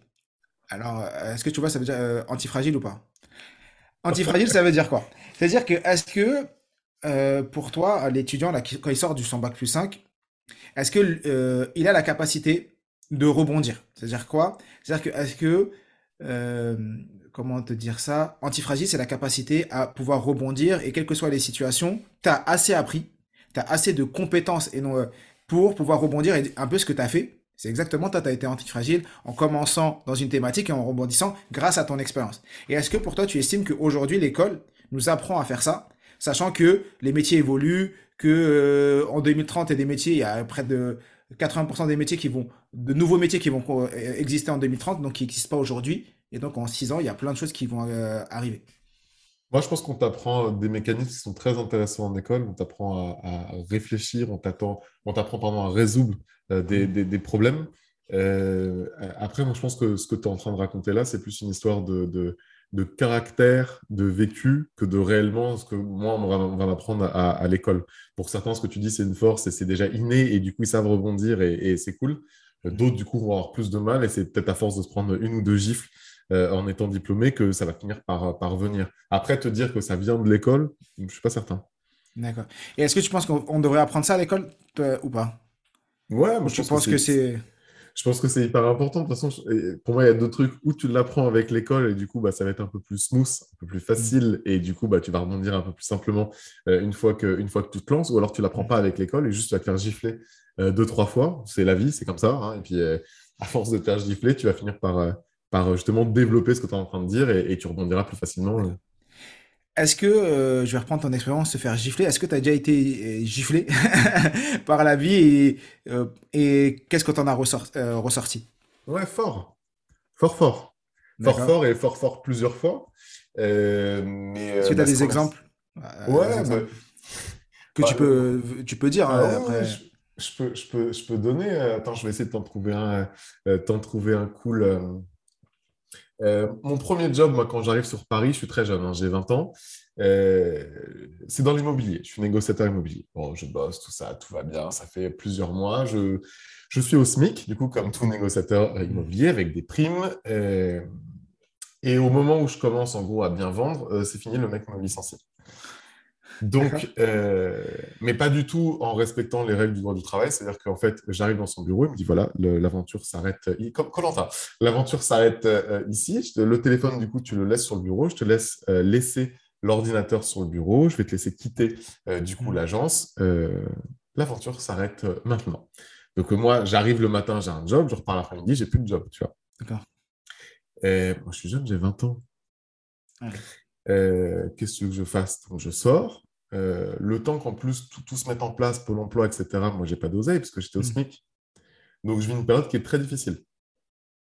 Alors, est-ce que tu vois, ça veut dire euh, antifragile ou pas? Antifragile, ça veut dire quoi? C'est-à-dire que, est-ce que euh, pour toi, l'étudiant, quand il sort du son bac plus 5, est-ce qu'il euh, il a la capacité de rebondir? C'est-à-dire quoi? C'est-à-dire que, est-ce que, comment te dire ça? Antifragile, c'est la capacité à pouvoir rebondir et quelles que soient les situations, tu as assez appris, tu as assez de compétences et non, pour pouvoir rebondir et un peu ce que tu as fait. C'est exactement toi, tu as été antifragile en commençant dans une thématique et en rebondissant grâce à ton expérience. Et est-ce que pour toi, tu estimes qu'aujourd'hui, l'école nous apprend à faire ça, sachant que les métiers évoluent, que euh, en 2030, il y a des métiers, il y a près de 80% des métiers qui vont, de nouveaux métiers qui vont euh, exister en 2030, donc qui n'existent pas aujourd'hui. Et donc en 6 ans, il y a plein de choses qui vont euh, arriver. Moi, je pense qu'on t'apprend des mécanismes qui sont très intéressants en école. On t'apprend à, réfléchir, on t'apprend à résoudre euh, mmh. des, problèmes. Euh, après, moi, je pense que ce que tu es en train de raconter là, c'est plus une histoire de, caractère, de vécu, que de réellement ce que moi, on va, m'apprendre à, l'école. Pour certains, ce que tu dis, c'est une force et c'est déjà inné, et du coup, ils savent rebondir et, c'est cool. D'autres, du coup, vont avoir plus de mal, et c'est peut-être à force de se prendre une ou deux gifles euh, en étant diplômé que ça va finir par, par venir. Après, te dire que ça vient de l'école, je ne suis pas certain. D'accord. Et est-ce que tu penses qu'on devrait apprendre ça à l'école ou pas? Ouais, moi, je, pense que c'est. Je pense que c'est hyper important. De toute façon, pour moi, il y a deux trucs où tu l'apprends avec l'école et du coup, bah, ça va être un peu plus smooth, un peu plus facile et du coup, bah, tu vas rebondir un peu plus simplement euh, une, fois que, une fois que tu te lances ou alors tu ne l'apprends pas avec l'école et juste tu vas te faire gifler euh, deux, trois fois. C'est la vie, c'est comme ça. Hein. Et puis, à force de te faire gifler, tu vas finir par, par euh, justement développer ce que tu es en train de dire et, tu rebondiras plus facilement. Euh. Est-ce que, euh, je vais reprendre ton expérience, se faire gifler, est-ce que tu as déjà été giflé [laughs] par la vie et, et qu'est-ce que tu en as ressorti? Ouais, fort. Fort, fort. Fort, fort et fort, fort plusieurs fois. mais, Est-ce que tu as des exemples? Ouais, bah, que tu, peux, tu peux dire ah après. Je, peux, je, peux, je peux donner. Attends, je vais essayer de t'en trouver un, t'en trouver un cool. Euh, mon premier job, moi, quand j'arrive sur Paris, je suis très jeune, hein, j'ai 20 ans. Euh, c'est dans l'immobilier. Je suis négociateur immobilier. Bon, je bosse, tout ça, tout va bien. Ça fait plusieurs mois. Je, je suis au SMIC, du coup, comme tout négociateur immobilier, avec des primes. Euh, et au moment où je commence, en gros, à bien vendre, c'est fini, le mec me licencie. Donc, euh, mais pas du tout en respectant les règles du droit du travail. C'est-à-dire qu'en fait, j'arrive dans son bureau, il me dit voilà, l'aventure s'arrête. Comme Colanta, l'aventure s'arrête euh, ici. le téléphone, du coup, tu le laisses sur le bureau. Je te laisse euh, laisser l'ordinateur sur le bureau. Je vais te laisser quitter du coup mmh. l'agence. l'aventure s'arrête maintenant. Donc moi, j'arrive le matin, j'ai un job. Je repars l'après-midi, j'ai plus de job. Tu vois. D'accord. moi, je suis jeune, j'ai 20 ans. Qu'est-ce que je fasse? Donc, je sors. Euh, le temps qu'en plus tout, se mette en place, Pôle emploi, etc., moi, j'ai pas d'oseille parce que j'étais au mm. SMIC. Donc, je vis une période qui est très difficile.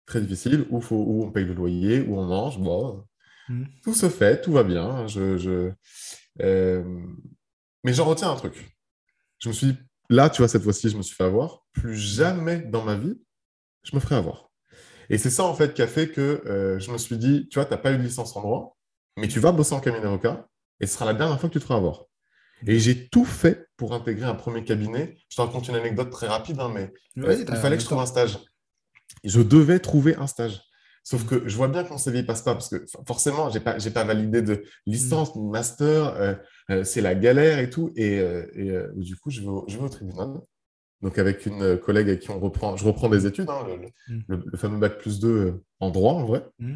Très difficile, où, faut, où on paye le loyer, où on mange. Bon, mm. Tout se fait, tout va bien. Je, euh, Mais j'en retiens un truc. Je me suis là, tu vois, cette fois-ci, je me suis fait avoir. Plus jamais dans ma vie, je me ferai avoir. Et c'est ça, en fait, qui a fait que euh, je me suis dit, tu vois, tu n'as pas eu de licence en droit, mais tu vas bosser en cabinet avocat et ce sera la dernière fois que tu te feras avoir. Et j'ai tout fait pour intégrer un premier cabinet. Je te raconte une anecdote très rapide, hein, mais euh, il fallait que je trouve un stage. Je devais trouver un stage. Sauf que je vois bien que mon CV ne passe pas parce que forcément, je n'ai pas, pas, validé de licence, mm. master, euh, euh, c'est la galère et tout. Et, du coup, je vais, au, je vais, au, tribunal. Donc, avec une collègue avec qui on reprend, je reprends des études, hein, mm. le, fameux bac plus 2 en droit en vrai. Mm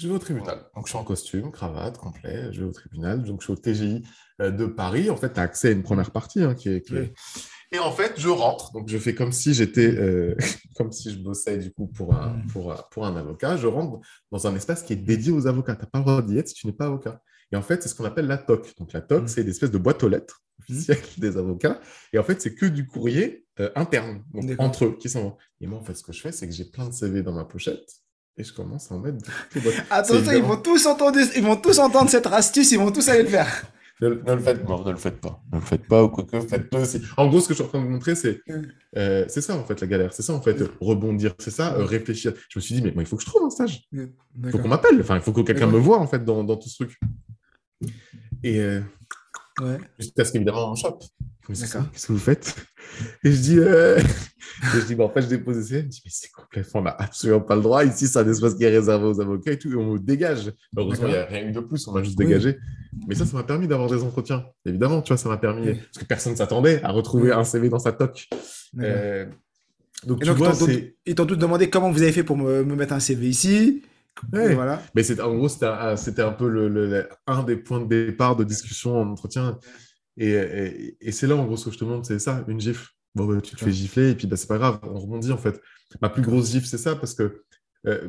je vais au tribunal. Donc, je suis en costume, cravate, complet, je vais au tribunal. Donc, je suis au TGI euh, de Paris. En fait, tu as accès à une première partie hein, qui est. Et en fait, je rentre. Donc, je fais comme si j'étais, euh, [laughs] comme si je bossais du coup pour un, mm. pour, pour un avocat. Je rentre dans un espace qui est dédié aux avocats. Tu n'as pas le droit d'y être si tu n'es pas avocat. Et en fait, c'est ce qu'on appelle la TOC. Donc, la TOC, mm. c'est une espèce de boîte aux lettres officielle [laughs] des avocats. Et en fait, c'est que du courrier euh, interne, donc entre eux, qui sont. Et moi, en fait, ce que je fais, c'est que j'ai plein de CV dans ma pochette et je commence à en mettre. [laughs] Attention, ils vont tous entendre, ils vont tous entendre cette astuce, ils vont tous aller le faire. Ne, le faites pas, ne le faites pas. Ne le faites pas ou quoi que faites-le. En gros, ce que je suis en train de vous montrer, c'est euh, c'est ça, en fait, la galère. C'est ça, en fait, rebondir. C'est ça, euh, réfléchir. Je me suis dit, mais il faut que je trouve un stage. Il faut qu'on m'appelle. Enfin, il faut que quelqu'un me voit, en fait, dans, dans tout ce truc. Et euh, ouais. jusqu'à ce qu'évidemment, on chope. Qu'est-ce que vous faites? Et je dis, euh... [laughs] je dis bah, en fait, je dépose essai. Je me dis, mais c'est complètement, on n'a absolument pas le droit. Ici, c'est un espace qui est réservé aux avocats et tout, et on dégage. Heureusement, il n'y a rien de plus, on m'a juste dégagé. Mais ça, ça m'a permis d'avoir des entretiens. Évidemment, tu vois, ça m'a permis, parce que personne ne s'attendait à retrouver un CV dans sa toque. Euh... Donc, tu vois, ils t'ont tous demandé comment vous avez fait pour me, me mettre un CV ici. Voilà. Mais en gros, c'était un, un, peu le, un des points de départ de discussion en entretien. Et, et, c'est là, en gros, ce que je te montre, c'est ça, une gifle. Bon, bah, tu te fais gifler et puis bah, c'est pas grave, on rebondit en fait. Ma plus grosse gifle, c'est ça, parce que euh,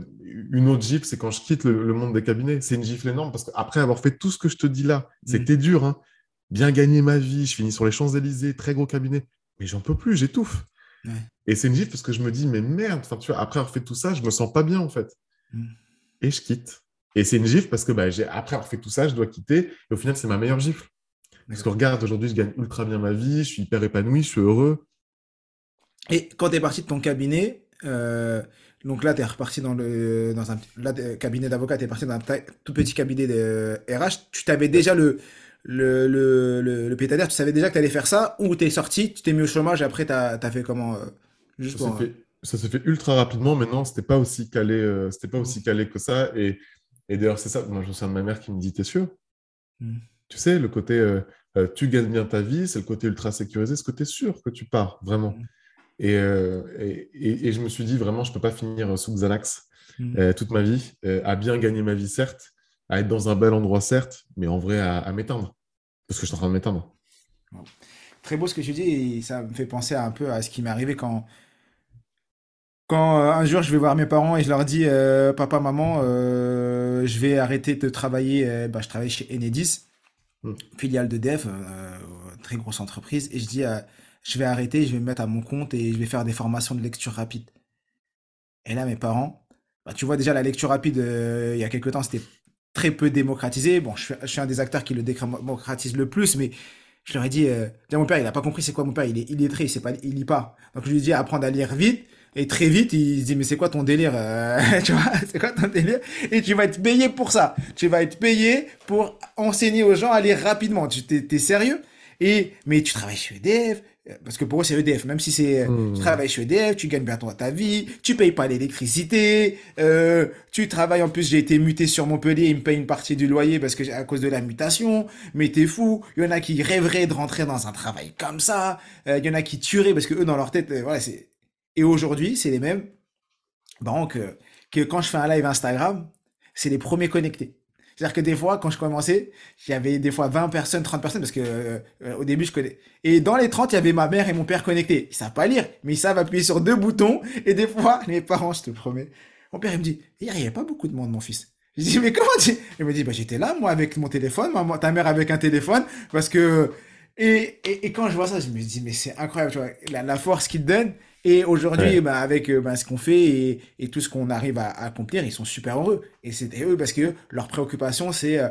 une autre gifle, c'est quand je quitte le, monde des cabinets. C'est une gifle énorme parce qu'après avoir fait tout ce que je te dis là, c'était mm. dur, hein. bien gagner ma vie, je finis sur les Champs-Élysées, très gros cabinet, mais j'en peux plus, j'étouffe. Et c'est une gifle parce que je me dis, mais merde, tu vois, après avoir fait tout ça, je me sens pas bien en fait. Mm. Et je quitte. Et c'est une gifle parce que bah, après avoir fait tout ça, je dois quitter. Et au final, c'est ma meilleure gifle. Parce que regarde, aujourd'hui, je gagne ultra bien ma vie, je suis hyper épanoui, je suis heureux. Et quand tu es parti de ton cabinet, euh, donc là, tu es reparti dans, le, dans un cabinet d'avocat, tu es parti dans un tout petit cabinet de RH, tu t'avais déjà le, le, le, le, tu savais déjà que tu allais faire ça, ou tu es sorti, tu t'es mis au chômage et après tu as, fait comment euh, juste ça, s'est fait, ultra rapidement, mais non, c'était pas aussi calé, euh, c'était pas aussi calé que ça. Et, et d'ailleurs, c'est ça, moi je me souviens de ma mère qui me dit T'es sûr? Hmm. Tu sais, le côté euh, tu gagnes bien ta vie, c'est le côté ultra sécurisé, ce côté sûr que tu pars, vraiment. Mm. Euh, et, et, je me suis dit, vraiment, je ne peux pas finir sous Xanax mm. euh, toute ma vie, à bien gagner ma vie, certes, à être dans un bel endroit, certes, mais en vrai, à, m'éteindre. Parce que je suis en train de m'éteindre. Très beau ce que tu dis, et ça me fait penser un peu à ce qui m'est arrivé quand, quand un jour je vais voir mes parents et je leur dis papa maman je vais arrêter de travailler bah, je travaille chez Enedis Mm. filiale de Dev, euh, très grosse entreprise, et je dis, euh, je vais arrêter, je vais me mettre à mon compte et je vais faire des formations de lecture rapide. Et là, mes parents, bah, tu vois déjà la lecture rapide, euh, il y a quelques temps, c'était très peu démocratisé. Bon, je suis, un des acteurs qui le démocratise le plus, mais je leur ai dit, mon père, il n'a pas compris c'est quoi mon père, il est illettré, il, il lit pas. Donc je lui ai dit, apprendre à lire vite. Et très vite, il se dit, mais c'est quoi ton délire euh, [laughs] Tu vois, c'est quoi ton délire? Et tu vas être payé pour ça. Tu vas être payé pour enseigner aux gens à lire rapidement. Tu t'es, sérieux? Et mais tu travailles chez EDF, euh, parce que pour eux c'est EDF, même si c'est mmh. tu travailles chez EDF, tu gagnes bien ta vie, tu payes pas l'électricité, euh, tu travailles. En plus j'ai été muté sur Montpellier, ils me payent une partie du loyer parce que à cause de la mutation, mais t'es fou, il y en a qui rêveraient de rentrer dans un travail comme ça, il y en a qui tueraient parce que eux dans leur tête voilà c'est et aujourd'hui, c'est les mêmes banques que, quand je fais un live Instagram, c'est les premiers connectés. C'est-à-dire que des fois, quand je commençais, il y avait des fois 20 personnes, 30 personnes, parce que euh, au début, je connais. Et dans les 30, il y avait ma mère et mon père connectés. Ils savent pas lire, mais ils savent appuyer sur deux boutons. Et des fois, [laughs] les parents, je te promets, mon père, il me dit, il n'y a pas beaucoup de monde, mon fils. Je dis, mais comment tu... Il me dit, bah, j'étais là, moi, avec mon téléphone, ta mère avec un téléphone, parce que... Et, et, quand je vois ça, je me dis, mais c'est incroyable, tu vois, la, la force qu'il donne. Et aujourd'hui, bah, avec euh, bah, ce qu'on fait et, et, tout ce qu'on arrive à, accomplir, ils sont super heureux. Et c'est eux parce que leur préoccupation, c'est euh,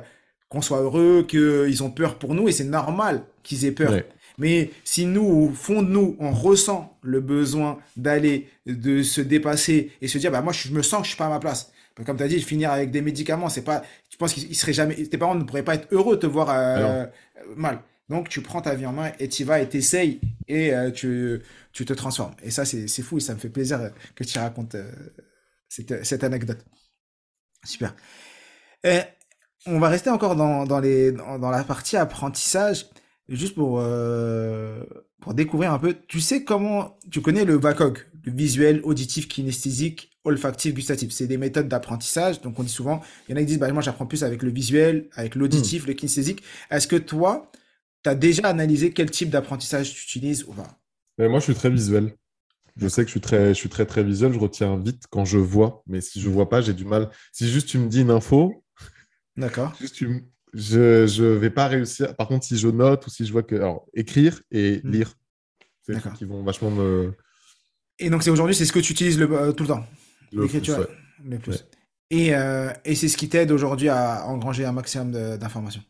qu'on soit heureux, qu'ils ont peur pour nous, et c'est normal qu'ils aient peur. Mais si nous, au fond de nous, on ressent le besoin d'aller, de se dépasser et se dire, bah moi, je me sens que je suis pas à ma place. Comme tu as dit, finir avec des médicaments, c'est pas. Tu penses qu'ils seraient jamais. Tes parents ne pourraient pas être heureux de te voir euh, mal. Donc tu prends ta vie en main et tu vas et t'essayes et tu tu te transformes. Et ça, c'est fou et ça me fait plaisir que tu racontes euh, cette, anecdote. Super. on va rester encore dans, dans, les, dans, la partie apprentissage, juste pour, euh, pour découvrir un peu. Tu sais comment, tu connais le VACOG, le visuel, auditif, kinesthésique, olfactif, gustatif. C'est des méthodes d'apprentissage. Donc on dit souvent, il y en a qui disent, bah, moi j'apprends plus avec le visuel, avec l'auditif, hmm. le kinesthésique. Est-ce que toi, tu as déjà analysé quel type d'apprentissage tu utilises ou pas? Moi, je suis très visuel. Je sais que je suis très, je suis très, très visuel. Je retiens vite quand je vois. Mais si je vois pas, j'ai du mal. Si juste tu me dis une info, D'accord. je ne vais pas réussir. Par contre, si je note ou si je vois que. Alors, écrire et Hmm. lire, c'est trucs qui vont vachement me. Et donc, c'est aujourd'hui, c'est ce que tu utilises le, euh, tout le temps, le l'écriture, plus, ouais. le plus. Ouais. Et, euh, et c'est ce qui t'aide aujourd'hui à engranger un maximum d'informations?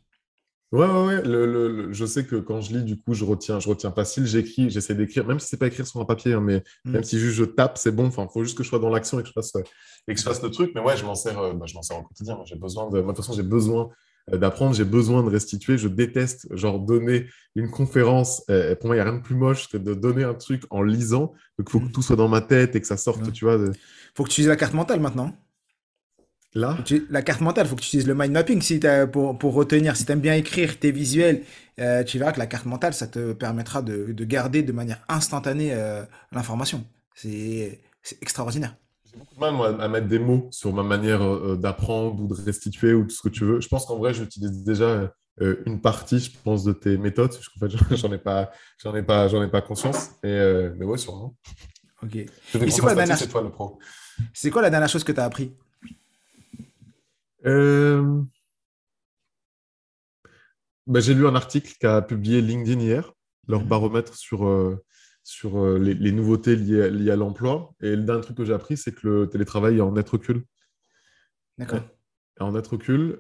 Ouais, ouais, ouais. Le, le- le- je sais que quand je lis, du coup, je retiens, je retiens facile. J'écris, j'essaie d'écrire, même si c'est pas écrire sur un papier, hein, mais Mm. même si juste je tape, c'est bon. Enfin, faut juste que je sois dans l'action et que je fasse, euh, et que je fasse le truc. Mais ouais, je m'en sers, euh, bah, je m'en sers au quotidien. J'ai besoin de, de toute façon, j'ai besoin euh, d'apprendre, j'ai besoin de restituer. Je déteste, genre, donner une conférence. euh, pour moi, il n'y a rien de plus moche que de donner un truc en lisant. Donc, il faut que Mm. tout soit dans ma tête et que ça sorte, Ouais. tu vois. de- Faut que tu utilises la carte mentale maintenant. Là, tu- La carte mentale, faut que tu utilises le mind mapping si t'as- pour, pour retenir. Si tu aimes bien écrire, tes visuels, euh, tu verras que la carte mentale, ça te permettra de, de garder de manière instantanée euh, l'information. C'est c'est extraordinaire. J'ai beaucoup de mal moi, à mettre des mots sur ma manière euh, d'apprendre ou de restituer ou tout ce que tu veux. Je pense qu'en vrai, j'utilise déjà euh, une partie, je pense, de tes méthodes. parce qu'en fait, j'en ai pas, j'en ai pas, j'en ai pas conscience. Et, euh, mais ouais, sûrement. Ok. C'est quoi la dernière- c'est toi le pro. C'est quoi la dernière chose que tu as appris? Euh, bah, j'ai lu un article qu'a publié LinkedIn hier, leur Mhm. baromètre sur, euh, sur euh, les, les nouveautés liées, à- liées à l'emploi. Et le dernier truc que j'ai appris, c'est que le télétravail est en net recul. D'accord. en net recul.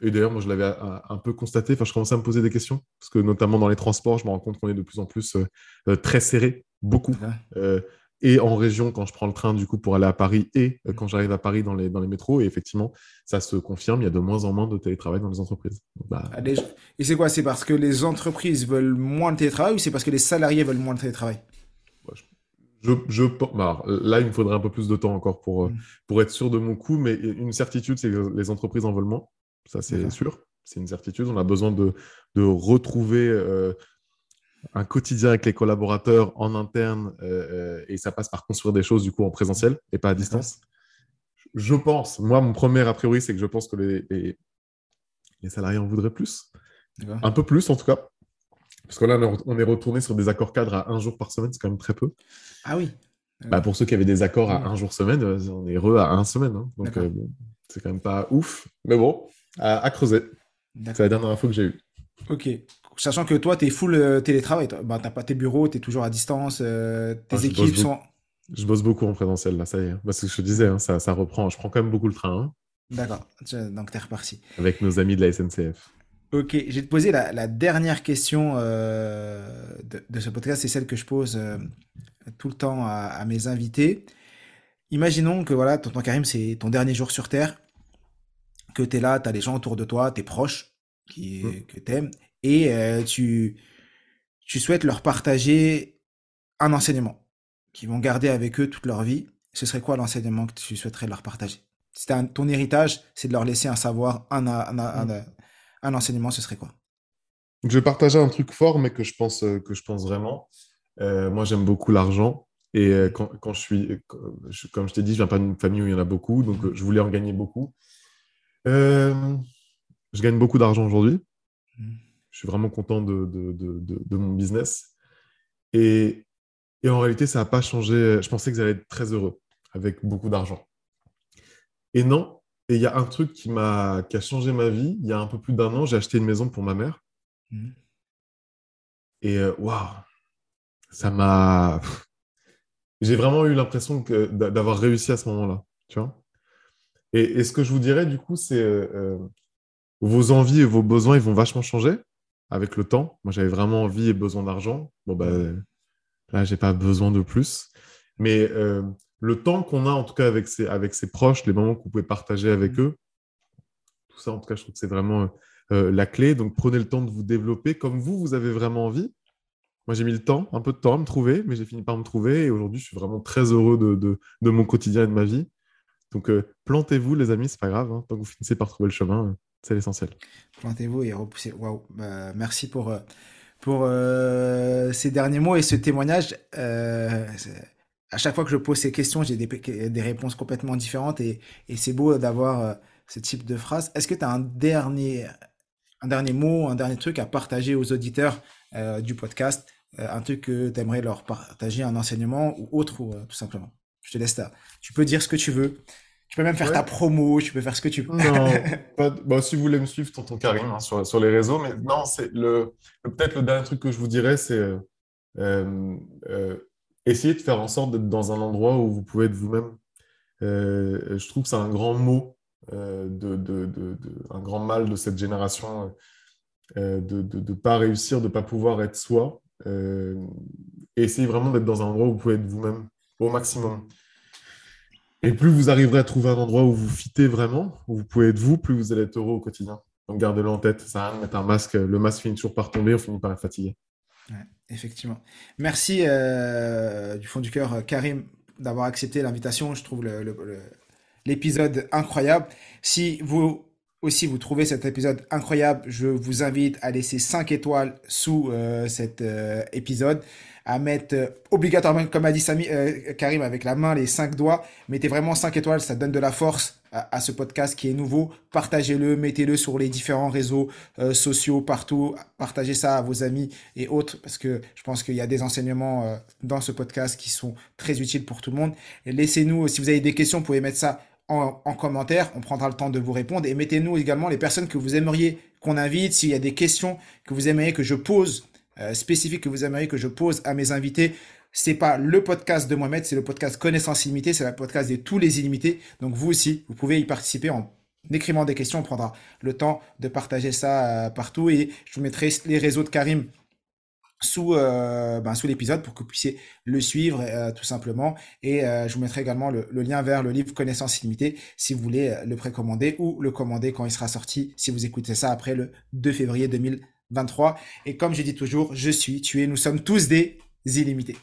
et d'ailleurs, moi, je l'avais un, peu constaté. Enfin, je commençais à me poser des questions parce que notamment dans les transports, je me rends compte qu'on est de plus en plus très serré, beaucoup. Ouais. Et en région, quand je prends le train, du coup, pour aller à Paris, et euh, quand j'arrive à Paris dans les, dans les métros. Et effectivement, ça se confirme, il y a de moins en moins de télétravail dans les entreprises. Donc, bah, Ah, Et c'est quoi C'est parce que les entreprises veulent moins de télétravail ou c'est parce que les salariés veulent moins de télétravail? Je, je, bah, là, il me faudrait un peu plus de temps encore pour, euh, Mm. pour être sûr de mon coup, mais une certitude, c'est que les entreprises en veulent moins. Ça, c'est sûr. C'est une certitude. On a besoin de, de retrouver euh, un quotidien avec les collaborateurs en interne euh, euh, et ça passe par construire des choses du coup en présentiel et pas à distance. Je pense, moi, mon premier a priori, c'est que je pense que les, les, les salariés en voudraient plus. Un peu plus, en tout cas. Parce que là, on est- retourné sur des accords cadres à un jour par semaine, c'est quand même très peu. Ah oui. Bah, pour ceux qui avaient des accords à un jour semaine, euh, on est heureux à un semaine. hein. Donc, euh, bon, c'est quand même pas ouf. Mais bon, à, à creuser. C'est la dernière info que j'ai eue. Ok. Sachant que toi, tu es full euh, télétravail. toi. Bah, t'as pas tes bureaux, tu es toujours à distance. euh, tes Ah, équipes sont. Je bosse beaucoup en présentiel, là, ça y est. Parce que je te disais, hein, ça, ça reprend. Je prends quand même beaucoup le train hein, D'accord. Tu- Donc, tu es reparti. avec nos amis de la SNCF. Ok. Je vais te poser la, la dernière question euh, de, de ce podcast. C'est celle que je pose euh, tout le temps à, à mes invités. Imaginons que voilà, tonton Karim, c'est ton dernier jour sur Terre, que tu es là, tu as les gens autour de toi, tes proches qui, Mm. que tu aimes, et euh, tu, tu souhaites leur partager un enseignement qu'ils vont garder avec eux toute leur vie. Ce serait quoi l'enseignement que tu souhaiterais leur partager? Si un- ton héritage, c'est de leur laisser un savoir, un, un, un, un- un enseignement, ce serait quoi? Je vais partager un truc fort, mais que je pense, euh, que je pense vraiment. Euh, moi, j'aime beaucoup l'argent. Et euh, quand, quand je suis, comme je t'ai dit, je viens pas d'une famille où il y en a beaucoup, donc euh, je voulais en gagner beaucoup. Euh, je gagne beaucoup d'argent aujourd'hui. Je suis vraiment content de, de, de, de- de mon business. Et, et en réalité, ça n'a pas changé. Je pensais que j'allais être très heureux avec beaucoup d'argent. Et non. Et il y a un truc qui m'a, qui a changé ma vie. Il y a un peu plus d'un an, j'ai acheté une maison pour ma mère. Mhm. Et euh, waouh, ça m'a. J'ai vraiment eu l'impression d'avoir réussi à ce moment-là, tu vois. Et, et ce que je vous dirais, du coup, c'est euh, euh, vos envies et vos besoins, ils vont vachement changer avec le temps. Moi, j'avais vraiment envie et besoin d'argent. Bon, bah, là, j'ai pas besoin de plus. Mais euh, le temps qu'on a, en tout cas, avec ses, avec ses proches, les moments vous pouvez partager avec eux, tout ça, en tout cas, je trouve que c'est vraiment euh, la clé. Donc, prenez le temps de vous développer comme vous, vous avez vraiment envie. Moi, j'ai mis le temps, un peu de temps à me trouver, mais j'ai fini par me trouver. Et aujourd'hui, je suis vraiment très heureux de, de, de mon quotidien et de ma vie. Donc, euh, plantez-vous, les amis, c'est pas grave. hein. Tant que vous finissez par trouver le chemin, euh, c'est l'essentiel. Plantez-vous et repoussez. Waouh. Bah, merci pour, euh, pour euh, ces derniers mots et ce témoignage. Euh, à chaque fois que je pose ces questions, j'ai des, des réponses complètement différentes et, et c'est beau d'avoir euh, ce type de phrase. Est-ce que tu as un dernier, un dernier mot, un dernier truc à partager aux auditeurs du podcast un truc que tu aimerais leur partager, un enseignement ou autre, ou tout simplement? Je te laisse ça. Tu peux dire ce que tu veux. Tu peux même faire ta promo, tu peux faire ce que tu veux. Non, [laughs] bah, si vous voulez me suivre, tonton Karim, hein, sur, sur, les réseaux. Mais non, c'est le, peut-être le dernier truc que je vous dirais, c'est euh, euh, euh essayer de faire en sorte d'être dans un endroit où vous pouvez être vous-même. Euh, je trouve que c'est un grand mot, de, de, de, un grand mal de cette génération, de ne pas réussir, de ne pas pouvoir être soi. essayez vraiment d'être dans un endroit où vous pouvez être vous-même au maximum. Et plus vous arriverez à trouver un endroit où vous fitez vraiment, où vous pouvez être vous, plus vous allez être heureux au quotidien. Donc gardez-le en tête. Ça de mettre un masque. Le masque finit toujours par tomber, on finit par être fatigué. effectivement. Merci euh, du fond du cœur, euh, Karim, d'avoir accepté l'invitation. Je trouve l'épisode incroyable. Si vous aussi vous trouvez cet épisode incroyable, je vous invite à laisser 5 étoiles sous euh, cet épisode à mettre euh, obligatoirement, comme a dit Samy, euh, Karim, avec la main, les cinq doigts. Mettez vraiment cinq étoiles, ça donne de la force à, ce podcast qui est nouveau. Partagez-le, mettez-le sur les différents réseaux euh, sociaux partout. Partagez ça à vos amis et autres parce que je pense qu'il y a des enseignements dans ce podcast qui sont très utiles pour tout le monde. Laissez-nous, si vous avez des questions, vous pouvez mettre ça en, en, commentaire. On prendra le temps de vous répondre. Et mettez-nous également les personnes que vous aimeriez qu'on invite. S'il y a des questions que vous aimeriez que je pose euh, spécifique que vous aimeriez que je pose à mes invités. C'est pas le podcast de Mohamed, c'est le podcast Connaissance illimitée, c'est le podcast de tous les illimités. Donc vous aussi, vous pouvez y participer en écrivant des questions. On prendra le temps de partager ça euh, partout et je vous mettrai les réseaux de Karim sous, euh, ben, sous l'épisode pour que vous puissiez le suivre tout simplement. Et je vous mettrai également le, lien vers le livre Connaissance illimitée si vous voulez le précommander ou le commander quand il sera sorti, si vous écoutez ça après le 2 février 2020. 23. Et comme je dis toujours, je suis, tu es, nous sommes tous des illimités.